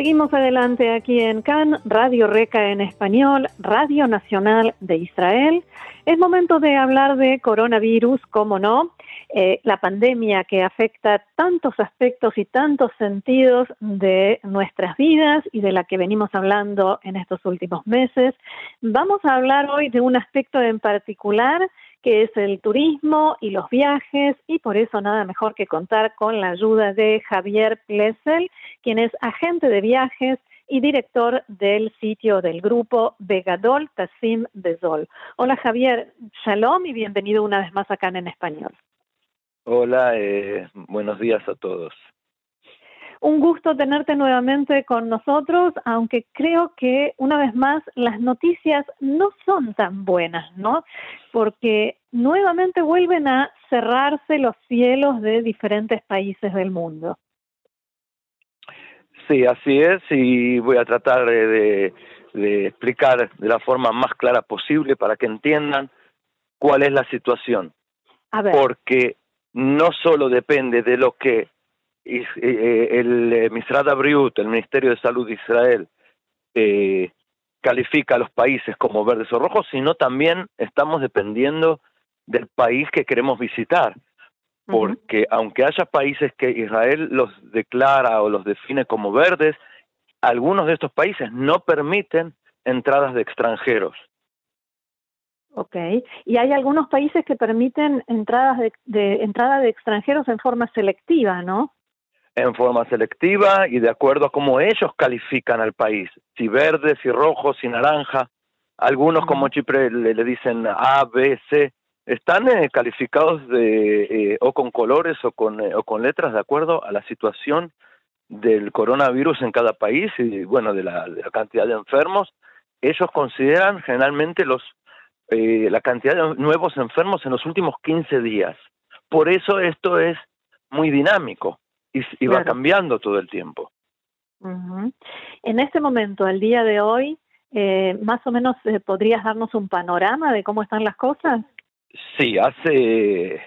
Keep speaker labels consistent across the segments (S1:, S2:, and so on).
S1: Seguimos adelante aquí en CAN, Radio Reca en español, Radio Nacional de Israel. Es momento de hablar de coronavirus, como no, eh, la pandemia que afecta tantos aspectos y tantos sentidos de nuestras vidas y de la que venimos hablando en estos últimos meses. Vamos a hablar hoy de un aspecto en particular que es el turismo y los viajes, y por eso nada mejor que contar con la ayuda de Javier Plessel, quien es agente de viajes y director del sitio del grupo Vegadol Tassim Bezol. Hola Javier, shalom y bienvenido una vez más acá en español.
S2: Hola, eh, buenos días a todos.
S1: Un gusto tenerte nuevamente con nosotros, aunque creo que una vez más las noticias no son tan buenas, ¿no? Porque nuevamente vuelven a cerrarse los cielos de diferentes países del mundo.
S2: Sí, así es, y voy a tratar de, explicar de la forma más clara posible para que entiendan cuál es la situación.
S1: A ver.
S2: Porque no solo depende de lo que el eh, Misrad Abriut, el Ministerio de Salud de Israel, califica a los países como verdes o rojos, sino también estamos dependiendo del país que queremos visitar. Porque aunque haya países que Israel los declara o los define como verdes, algunos de estos países no permiten entradas de extranjeros.
S1: Ok, y hay algunos países que permiten entradas de, de entrada de extranjeros en forma selectiva, ¿no?
S2: En forma selectiva y de acuerdo a cómo ellos califican al país, si verde, si rojo, si naranja. Algunos como Chipre le, dicen A, B, C, están eh, calificados de, eh, o con colores o con, eh, o con letras de acuerdo a la situación del coronavirus en cada país y bueno, de la, de la cantidad de enfermos. Ellos consideran generalmente los, la cantidad de nuevos enfermos en los últimos 15 días. Por eso esto es muy dinámico y, va cambiando todo el tiempo.
S1: En este momento, al día de hoy, eh, más o menos eh, podrías darnos un panorama de cómo están las cosas.
S2: Sí, hace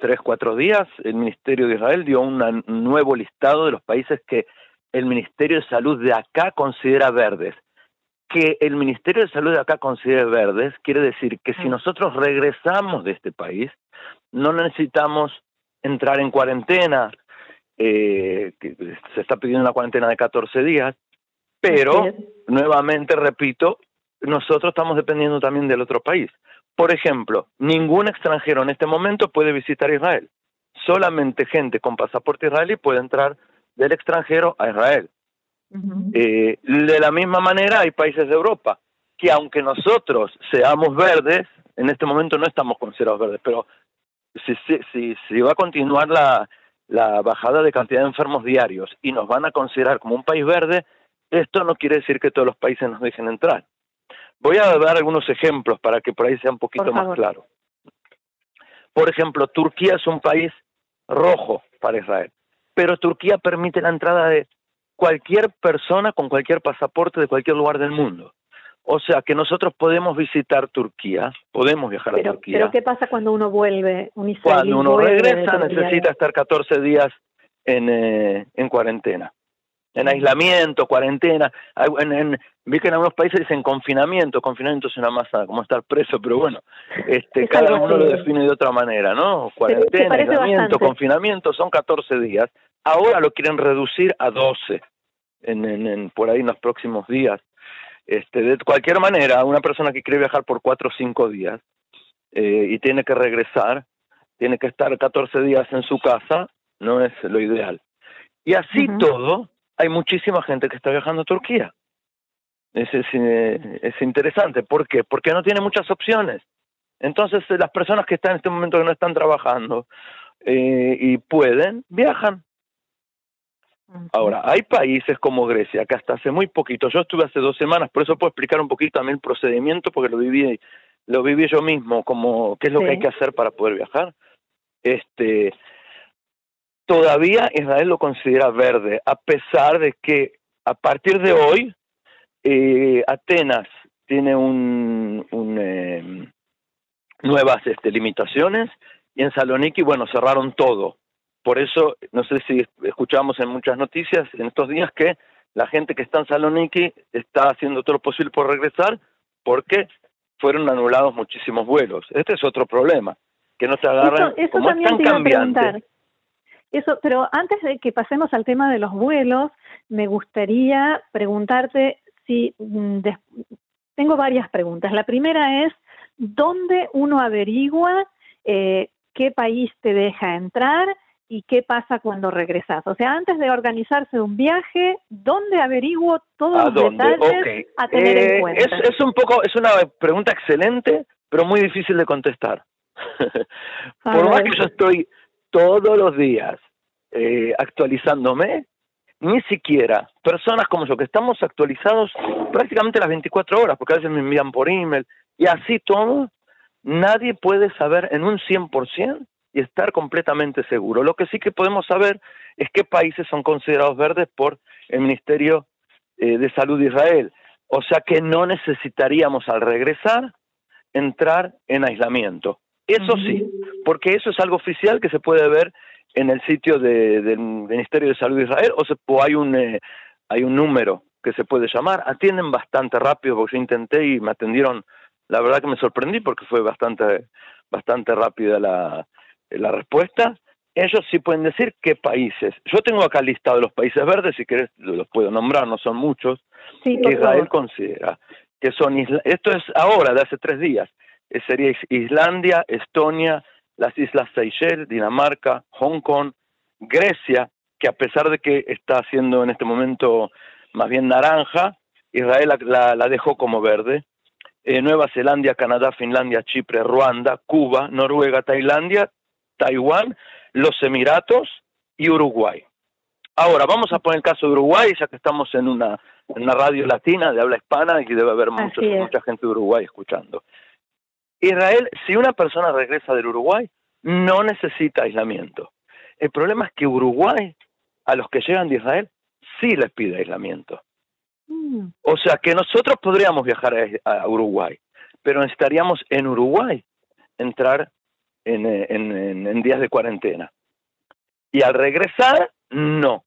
S2: tres, cuatro días el Ministerio de Israel dio un nuevo listado de los países que el Ministerio de Salud de acá considera verdes. Que el Ministerio de Salud de acá considere verdes quiere decir que si nosotros regresamos de este país, no necesitamos entrar en cuarentena, eh, que se está pidiendo una cuarentena de 14 días, pero nuevamente repito, nosotros estamos dependiendo también del otro país. Por ejemplo, ningún extranjero en este momento puede visitar Israel. Solamente gente con pasaporte israelí puede entrar del extranjero a Israel. eh, de la misma manera hay países de Europa que aunque nosotros seamos verdes, en este momento no estamos considerados verdes, pero si, si, si, si va a continuar la, la bajada de cantidad de enfermos diarios y nos van a considerar como un país verde, esto no quiere decir que todos los países nos dejen entrar. Voy a dar algunos ejemplos para que por ahí sea un poquito más claro. Por ejemplo, Turquía es un país rojo para Israel, pero Turquía permite la entrada de cualquier persona con cualquier pasaporte de cualquier lugar del mundo. O sea que nosotros podemos visitar Turquía, podemos viajar
S1: a
S2: Turquía.
S1: Pero ¿qué pasa cuando uno vuelve? Un
S2: cuando uno regresa necesita estar 14 días en, eh, en cuarentena, en aislamiento, cuarentena. En, vi que en algunos países dicen confinamiento, confinamiento es una masa como estar preso, pero bueno, este, cada uno lo define de otra manera, ¿no? Cuarentena, aislamiento, confinamiento, son 14 días. Ahora lo quieren reducir a 12 en, en, por ahí en los próximos días. Este, de cualquier manera, una persona que quiere viajar por cuatro o cinco días eh, y tiene que regresar, tiene que estar 14 días en su casa, no es lo ideal. Y así todo, hay muchísima gente que está viajando a Turquía. Es, es, eh, es, interesante. ¿Por qué? Porque no tiene muchas opciones. Entonces, las personas que están en este momento que no están trabajando eh, y pueden, viajan. Ahora, hay países como Grecia, que hasta hace muy poquito, yo estuve hace dos semanas, por eso puedo explicar un poquito también el procedimiento, porque lo viví, lo viví yo mismo, como qué es lo que hay que hacer para poder viajar. Este, todavía Israel lo considera verde, a pesar de que a partir de hoy eh, Atenas tiene un, em, nuevas este, limitaciones y en Saloniki, bueno, cerraron todo. Por eso, no sé si escuchamos en muchas noticias en estos días que la gente que está en Saloniki está haciendo todo lo posible por regresar porque fueron anulados muchísimos vuelos. Este es otro problema, que no se agarran
S1: eso, como también te Eso, pero antes de que pasemos al tema de los vuelos, me gustaría preguntarte si mm, tengo varias preguntas. La primera es, ¿dónde uno averigua eh, qué país te deja entrar y qué pasa cuando regresas? O sea, antes de organizarse un viaje, ¿dónde averiguo todos los detalles a tener en eh, cuenta?
S2: Es, un poco, es una pregunta excelente, pero muy difícil de contestar. Por más que yo estoy todos los días eh, actualizándome, ni siquiera personas como yo, que estamos actualizados prácticamente las 24 horas, porque a veces me envían por email, y así todo, nadie puede saber en un 100% y estar completamente seguro. Lo que sí que podemos saber es qué países son considerados verdes por el Ministerio eh, de Salud de Israel. O sea que no necesitaríamos al regresar entrar en aislamiento. Eso sí, porque eso es algo oficial que se puede ver en el sitio del Ministerio de Salud de Israel o, se, hay un eh, hay un número que se puede llamar. Atienden bastante rápido porque yo intenté y me atendieron. La verdad que me sorprendí porque fue bastante bastante rápida la, la respuesta. Ellos sí pueden decir qué países. Yo tengo acá listado los países verdes, si querés los puedo nombrar, no son muchos. Israel considera que son esto es ahora de hace tres días. Eh, sería Islandia, Estonia, las Islas Seychelles, Dinamarca, Hong Kong, Grecia, que a pesar de que está haciendo en este momento más bien naranja, Israel la, dejó como verde. Eh, Nueva Zelanda, Canadá, Finlandia, Chipre, Ruanda, Cuba, Noruega, Tailandia, Taiwán, los Emiratos y Uruguay. Ahora, vamos a poner el caso de Uruguay, ya que estamos en una, en una radio latina de habla hispana y debe haber mucha gente de Uruguay escuchando. Israel, si una persona regresa del Uruguay, no necesita aislamiento. El problema es que Uruguay, a los que llegan de Israel, sí les pide aislamiento. Mm. O sea que nosotros podríamos viajar a, Uruguay, pero necesitaríamos en Uruguay entrar en, días de cuarentena. Y al regresar, no.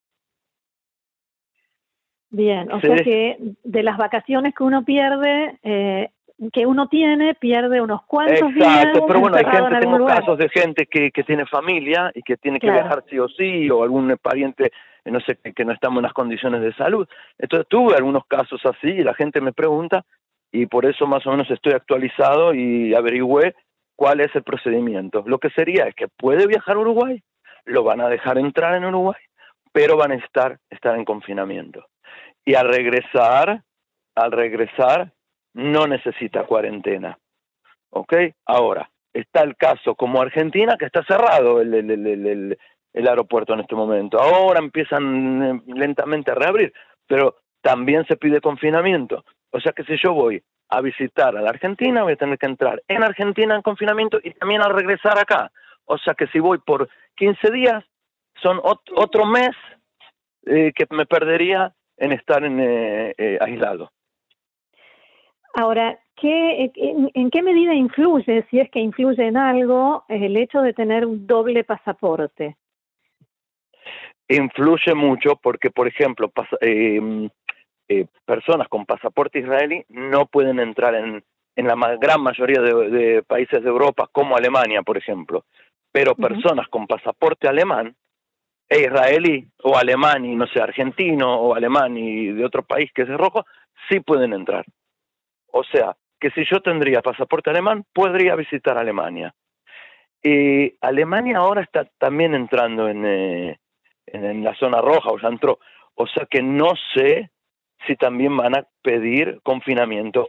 S1: Bien, o sea que de las vacaciones que uno pierde, eh, que uno tiene pierde unos cuantos
S2: Exacto, pero bueno, hay gente, tengo casos de gente que, que tiene familia y que tiene que viajar sí o sí, o algún pariente, eh, no sé, que no está en unas condiciones de salud. Entonces tuve algunos casos así y la gente me pregunta y por eso más o menos estoy actualizado y averigüé cuál es el procedimiento. Lo que sería es que puede viajar a Uruguay, lo van a dejar entrar en Uruguay, pero van a estar, estar en confinamiento. Y al regresar, al regresar, no necesita cuarentena. ¿Ok? Ahora, está el caso como Argentina, que está cerrado el, el, el, el, aeropuerto en este momento. Ahora empiezan eh, lentamente a reabrir, pero también se pide confinamiento. O sea que si yo voy a visitar a la Argentina, voy a tener que entrar en Argentina en confinamiento y también al regresar acá. O sea que si voy por 15 días, son otro mes eh, que me perdería en estar en, eh, aislado.
S1: Ahora, ¿qué, en, qué medida influye, si es que influye en algo, el hecho de tener un doble pasaporte?
S2: Influye mucho porque, por ejemplo, em, eh, personas con pasaporte israelí no pueden entrar en, en la gran mayoría de, países de Europa, como Alemania, por ejemplo. Pero personas con pasaporte alemán e israelí o alemán y no sé, argentino o alemán y de otro país que es rojo, sí pueden entrar. O sea, que si yo tendría pasaporte alemán, podría visitar Alemania. Y Alemania ahora está también entrando en, eh, en, la zona roja, o sea, entró. O sea que no sé si también van a pedir confinamiento.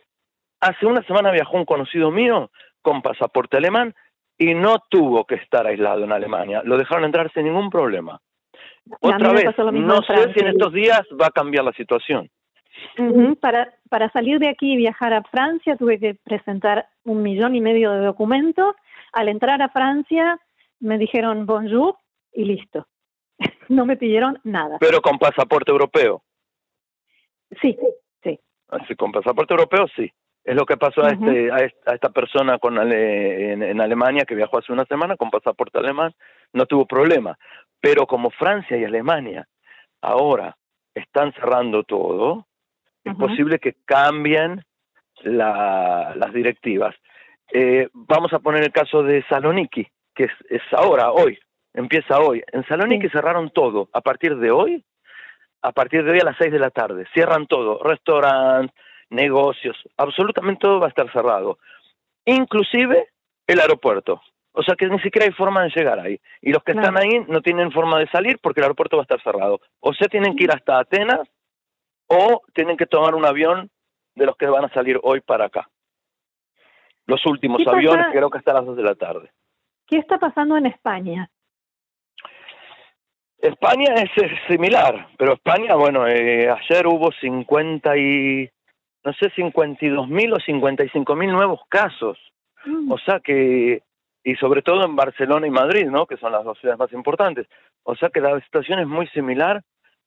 S2: Hace una semana viajó un conocido mío con pasaporte alemán y no tuvo que estar aislado en Alemania. Lo dejaron entrar sin ningún problema. Otra vez, no sé si en estos días va a cambiar la situación.
S1: para, para salir de aquí y viajar a Francia tuve que presentar un millón y medio de documentos. Al entrar a Francia me dijeron bonjour y listo. no me pidieron nada.
S2: Pero con pasaporte europeo.
S1: Sí, sí.
S2: Así, con pasaporte europeo sí. Es lo que pasó a, este, a, esta, persona con en, Alemania que viajó hace una semana con pasaporte alemán, no tuvo problema. Pero como Francia y Alemania ahora están cerrando todo, es posible que cambien las directivas. Eh, vamos a poner el caso de Saloniki, que es, ahora, hoy, empieza hoy. En Saloniki cerraron todo. A partir de hoy, a partir de hoy a las 6 de la tarde, cierran todo, restaurantes, negocios, absolutamente todo va a estar cerrado, inclusive el aeropuerto. O sea que ni siquiera hay forma de llegar ahí. Y los que están ahí no tienen forma de salir porque el aeropuerto va a estar cerrado. O sea, tienen que ir hasta Atenas o tienen que tomar un avión de los que van a salir hoy para acá. Los últimos aviones, creo que hasta las 2 de la tarde.
S1: ¿Qué está pasando en España?
S2: España es, similar, pero España, bueno, eh, ayer hubo 50 y, no sé, 52 mil o 55 mil nuevos casos. Mm. O sea que, y sobre todo en Barcelona y Madrid, ¿no? Que son las dos ciudades más importantes. O sea que la situación es muy similar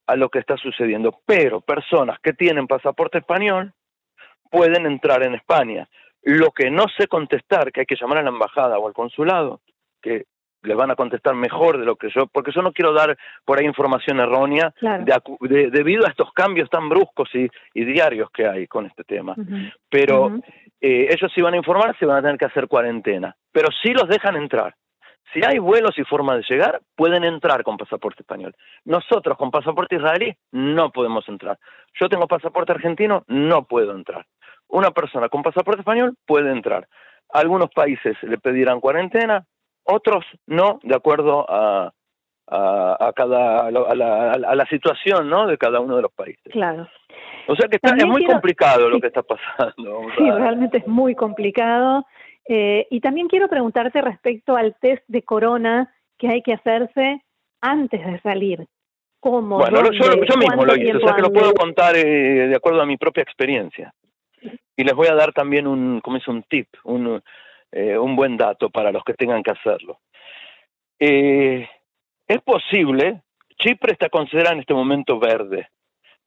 S2: a lo que está sucediendo. Pero personas que tienen pasaporte español pueden entrar en España. Lo que no sé contestar, que hay que llamar a la embajada o al consulado, que le van a contestar mejor de lo que yo, porque yo no quiero dar por ahí información errónea debido a estos cambios tan bruscos y, diarios que hay con este tema. Pero eh, ellos si van a informar, se van a tener que hacer cuarentena, pero si los dejan entrar. Si hay vuelos y forma de llegar, pueden entrar con pasaporte español. Nosotros con pasaporte israelí no podemos entrar. Yo tengo pasaporte argentino, no puedo entrar. Una persona con pasaporte español puede entrar. Algunos países le pedirán cuarentena, otros no, de acuerdo a, a, cada a la, a la, situación ¿no? de cada uno de los países.
S1: Claro.
S2: O sea que está, es muy complicado lo que está pasando.
S1: Sí, realmente es muy complicado. Eh, y también quiero preguntarte respecto al test de corona que hay que hacerse antes de salir. ¿Cómo?
S2: Bueno, yo, mismo lo hice, o sea que lo puedo contar eh, de acuerdo a mi propia experiencia. Y les voy a dar también un, como es un tip, un, eh, un buen dato para los que tengan que hacerlo. Eh, es posible, Chipre está considerada en este momento verde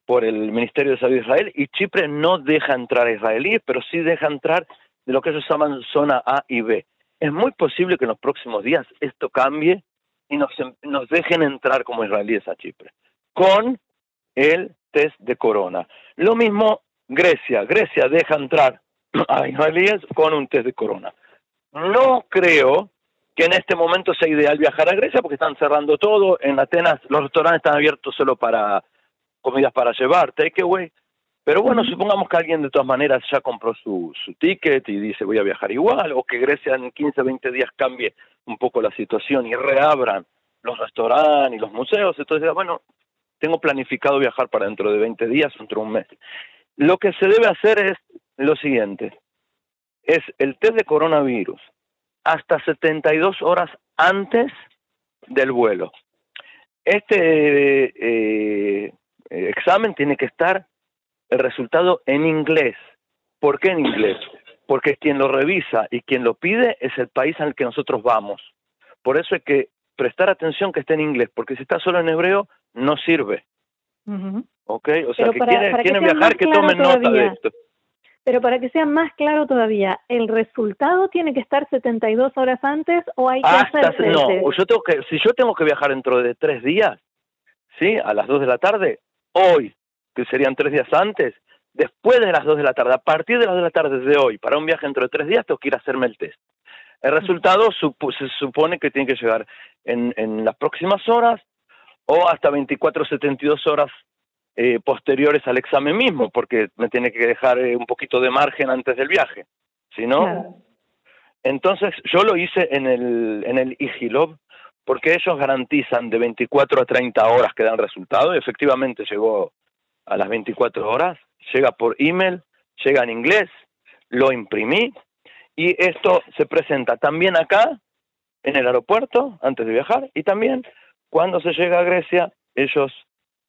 S2: por el Ministerio de Salud de Israel y Chipre no deja entrar a israelíes, pero sí deja entrar de lo que ellos llaman zona A y B. Es muy posible que en los próximos días esto cambie y nos, nos dejen entrar como israelíes a Chipre, con el test de corona. Lo mismo Grecia, Grecia deja entrar a israelíes con un test de corona. No creo que en este momento sea ideal viajar a Grecia porque están cerrando todo. En Atenas los restaurantes están abiertos solo para comidas para llevar, takeaway. Pero bueno, supongamos que alguien de todas maneras ya compró su, su ticket y dice voy a viajar igual, o que Grecia en 15, 20 días cambie un poco la situación y reabran los restaurantes y los museos. Entonces, bueno, tengo planificado viajar para dentro de 20 días, dentro de un mes. Lo que se debe hacer es lo siguiente, es el test de coronavirus hasta 72 horas antes del vuelo. Este eh, examen tiene que estar el resultado en inglés. ¿Por qué en inglés? Porque quien lo revisa y quien lo pide es el país al que nosotros vamos. Por eso hay que prestar atención que esté en inglés, porque si está solo en hebreo, no sirve. ¿Ok? O sea, que quieren, viajar, que tomen nota de esto.
S1: Pero para que sea más claro todavía, ¿el resultado tiene que estar 72 horas antes o hay que hacerse
S2: No, yo tengo que, si yo tengo que viajar dentro de tres días, ¿sí? A las 2 de la tarde, hoy, que serían tres días antes, después de las 2 de la tarde, a partir de las 2 de la tarde de hoy, para un viaje dentro de tres días, tengo que ir a hacerme el test. El resultado se supone que tiene que llegar en, en las próximas horas o hasta 24 72 horas eh, posteriores al examen mismo, porque me tiene que dejar eh, un poquito de margen antes del viaje, si no... Entonces yo lo hice en el, en el IGILOB, porque ellos garantizan de 24 a 30 horas que dan resultado, y efectivamente llegó a las 24 horas, llega por email, llega en inglés, lo imprimí, y esto se presenta también acá, en el aeropuerto, antes de viajar, y también cuando se llega a Grecia, ellos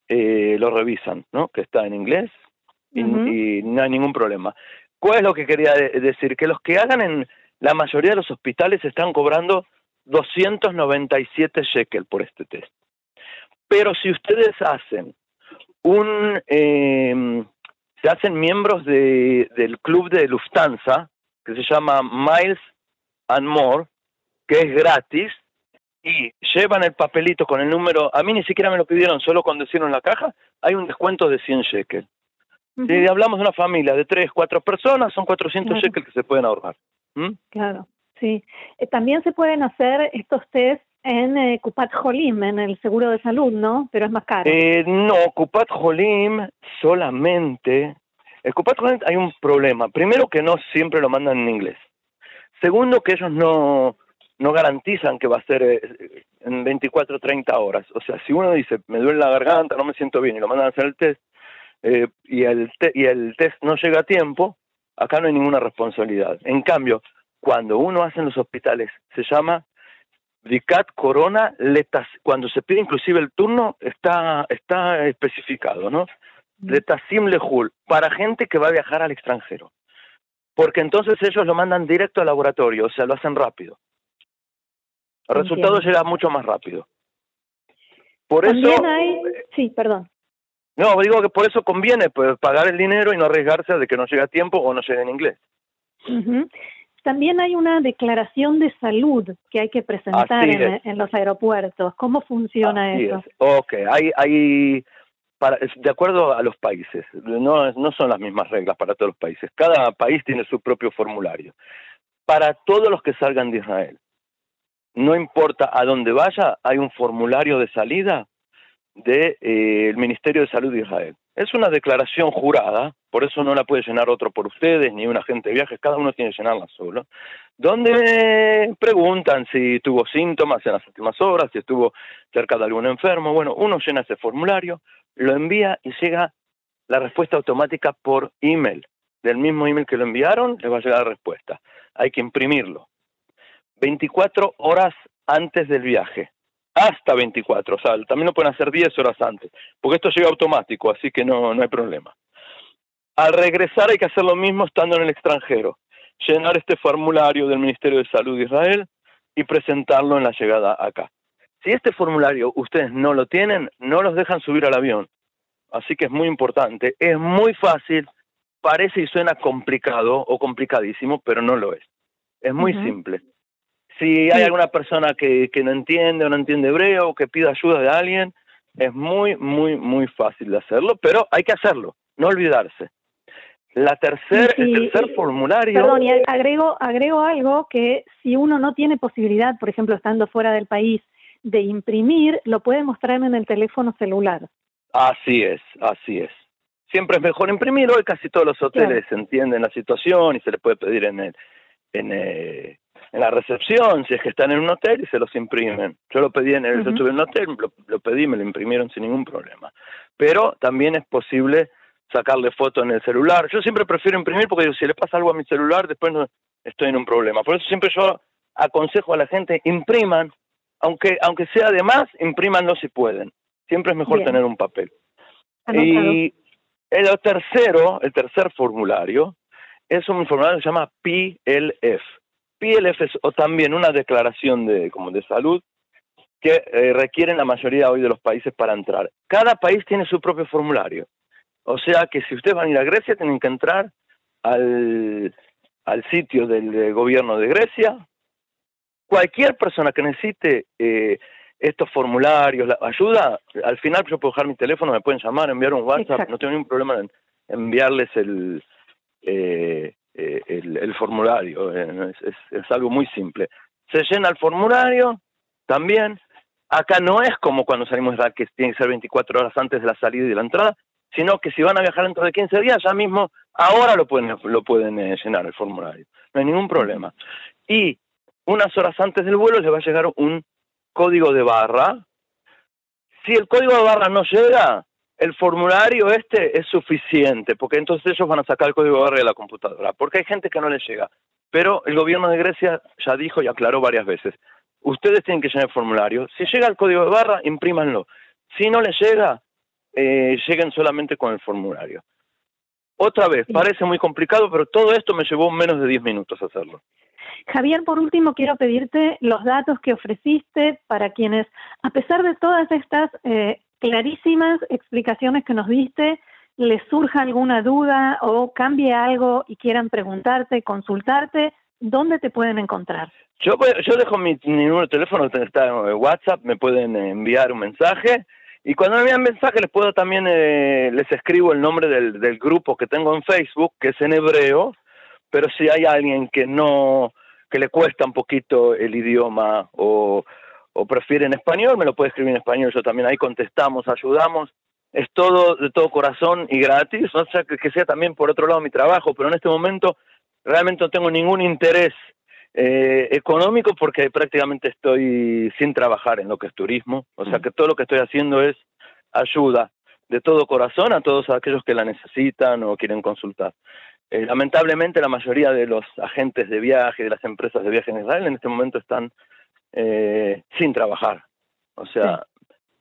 S2: eh, lo revisan, ¿no? Que está en inglés y, y, no hay ningún problema. ¿Cuál es lo que quería decir? Que los que hagan en la mayoría de los hospitales están cobrando 297 shekel por este test. Pero si ustedes hacen un, eh, se hacen miembros de, del club de Lufthansa, que se llama Miles and More, que es gratis, y llevan el papelito con el número, a mí ni siquiera me lo pidieron, solo cuando hicieron la caja, hay un descuento de 100 shekel. Si hablamos de una familia de 3, 4 personas, son 400 shekel que se pueden ahorrar.
S1: ¿Mm? Claro, sí. Eh, también se pueden hacer estos test en eh, Kupat Jolim, en el seguro de salud, ¿no? Pero es más caro.
S2: Eh, no, Kupat Jolim solamente... El Kupat Jolim hay un problema. Primero que no siempre lo mandan en inglés. Segundo que ellos no, no garantizan que va a ser eh, en 24 o 30 horas. O sea, si uno dice, me duele la garganta, no me siento bien, y lo mandan a hacer el test, eh, y, el y el test no llega a tiempo, acá no hay ninguna responsabilidad. En cambio, cuando uno hace en los hospitales, se llama Vicat Corona Letas, cuando se pide inclusive el turno, está, está especificado, ¿no? Letasim Lehul, para gente que va a viajar al extranjero. Porque entonces ellos lo mandan directo al laboratorio, o sea, lo hacen rápido. El resultado llega mucho más rápido.
S1: Por eso. Hay... Sí, perdón.
S2: No, digo que por eso conviene pues, pagar el dinero y no arriesgarse de que no llegue a tiempo o no llegue en inglés.
S1: También hay una declaración de salud que hay que presentar en, los aeropuertos. ¿Cómo funciona eso?
S2: Ok, hay, hay para, de acuerdo a los países, no, no son las mismas reglas para todos los países. Cada país tiene su propio formulario. Para todos los que salgan de Israel, no importa a dónde vaya, hay un formulario de salida del de, eh, Ministerio de Salud de Israel. Es una declaración jurada, por eso no la puede llenar otro por ustedes, ni un agente de viajes, cada uno tiene que llenarla solo, donde preguntan si tuvo síntomas en las últimas horas, si estuvo cerca de algún enfermo. Bueno, uno llena ese formulario, lo envía y llega la respuesta automática por email. Del mismo email que lo enviaron, le va a llegar la respuesta. Hay que imprimirlo. 24 horas antes del viaje. Hasta 24, o sea, también lo pueden hacer 10 horas antes, porque esto llega automático, así que no, no hay problema. Al regresar hay que hacer lo mismo estando en el extranjero, llenar este formulario del Ministerio de Salud de Israel y presentarlo en la llegada acá. Si este formulario ustedes no lo tienen, no los dejan subir al avión. Así que es muy importante, es muy fácil, parece y suena complicado o complicadísimo, pero no lo es. Es muy simple. Si hay alguna persona que, que no entiende o no entiende hebreo o que pida ayuda de alguien, es muy, muy, muy fácil de hacerlo, pero hay que hacerlo, no olvidarse. La tercer, el tercer formulario.
S1: Perdón, y agrego, agrego algo que si uno no tiene posibilidad, por ejemplo, estando fuera del país, de imprimir, lo puede mostrar en el teléfono celular.
S2: Así es, así es. Siempre es mejor imprimir. Hoy casi todos los hoteles entienden la situación y se les puede pedir en el, en, eh, en la recepción, si es que están en un hotel y se los imprimen. Yo lo pedí en el, yo estuve en un hotel, lo, pedí, me lo imprimieron sin ningún problema. Pero también es posible sacarle foto en el celular. Yo siempre prefiero imprimir porque si le pasa algo a mi celular, después no estoy en un problema. Por eso siempre yo aconsejo a la gente, impriman, aunque, aunque sea de más, imprímanlo si pueden. Siempre es mejor tener un papel. Y el tercero, el tercer formulario, es un formulario que se llama PLF. PLF es o también una declaración de, como de salud que eh, requieren la mayoría hoy de los países para entrar. Cada país tiene su propio formulario. O sea que si ustedes van a ir a Grecia, tienen que entrar al, al sitio del, gobierno de Grecia. Cualquier persona que necesite eh, estos formularios, la ayuda, al final yo puedo dejar mi teléfono, me pueden llamar, enviar un WhatsApp, no tengo ningún problema en enviarles el, eh, eh, el, formulario, eh, es, algo muy simple. Se llena el formulario, también, acá no es como cuando salimos de que tiene que ser 24 horas antes de la salida y de la entrada, sino que si van a viajar dentro de 15 días, ya mismo, ahora lo pueden, lo pueden eh, llenar el formulario, no hay ningún problema. Y unas horas antes del vuelo les va a llegar un código de barra. Si el código de barra no llega, el formulario este es suficiente, porque entonces ellos van a sacar el código barra de la computadora, porque hay gente que no les llega. Pero el gobierno de Grecia ya dijo y aclaró varias veces, ustedes tienen que llenar el formulario, si llega el código de barra, imprímanlo. Si no les llega, eh, lleguen solamente con el formulario. Otra vez, parece muy complicado, pero todo esto me llevó menos de 10 minutos hacerlo.
S1: Javier, por último, quiero pedirte los datos que ofreciste para quienes, a pesar de todas estas eh, clarísimas explicaciones que nos diste, les surja alguna duda o cambie algo y quieran preguntarte, consultarte, ¿dónde te pueden encontrar?
S2: Yo, yo dejo mi, número de teléfono, está en WhatsApp, me pueden enviar un mensaje y cuando me envían mensaje les puedo también, eh, les escribo el nombre del, del grupo que tengo en Facebook, que es en hebreo, pero si hay alguien que no, que le cuesta un poquito el idioma o, o prefiere en español, me lo puede escribir en español, yo también ahí contestamos, ayudamos, es todo de todo corazón y gratis, o sea que, sea también por otro lado mi trabajo, pero en este momento realmente no tengo ningún interés eh, económico porque prácticamente estoy sin trabajar en lo que es turismo, o sea que todo lo que estoy haciendo es ayuda de todo corazón a todos aquellos que la necesitan o quieren consultar. Eh, lamentablemente la mayoría de los agentes de viaje, de las empresas de viaje en Israel en este momento están eh, sin trabajar. O sea,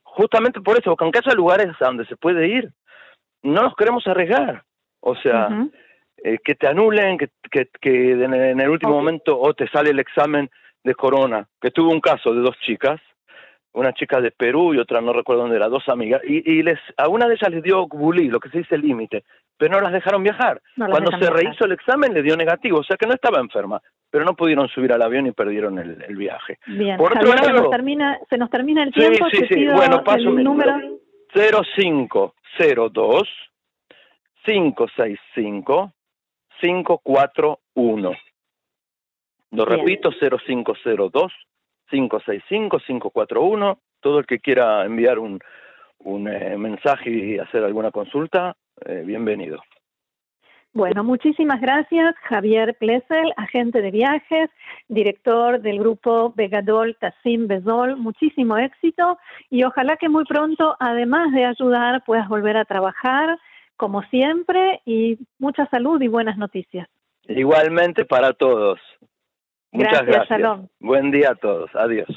S2: justamente por eso, porque aunque haya lugares a donde se puede ir, no nos queremos arriesgar. O sea, eh, que te anulen, que, que, que en, el último momento o te sale el examen de corona, que tuvo un caso de dos chicas, una chica de Perú y otra no recuerdo dónde era, dos amigas, y, y les, a una de ellas les dio bully, lo que se dice límite, pero no las dejaron viajar. Cuando se rehizo el examen le dio negativo, o sea que no estaba enferma, pero no pudieron subir al avión y perdieron el, el viaje.
S1: Bien, Por otro lado, se nos, termina, se nos termina el tiempo.
S2: Sí, sí, sí. Bueno, paso el número. 0502 565 541. Lo repito, 0502 565-541. Todo el que quiera enviar un, un eh, mensaje y hacer alguna consulta, eh, bienvenido.
S1: Bueno, muchísimas gracias, Javier Plessel, agente de viajes, director del grupo Begadol Tassim Bezol. Muchísimo éxito y ojalá que muy pronto, además de ayudar, puedas volver a trabajar como siempre y mucha salud y buenas noticias.
S2: Igualmente para todos. Muchas gracias. Buen día a todos. Adiós.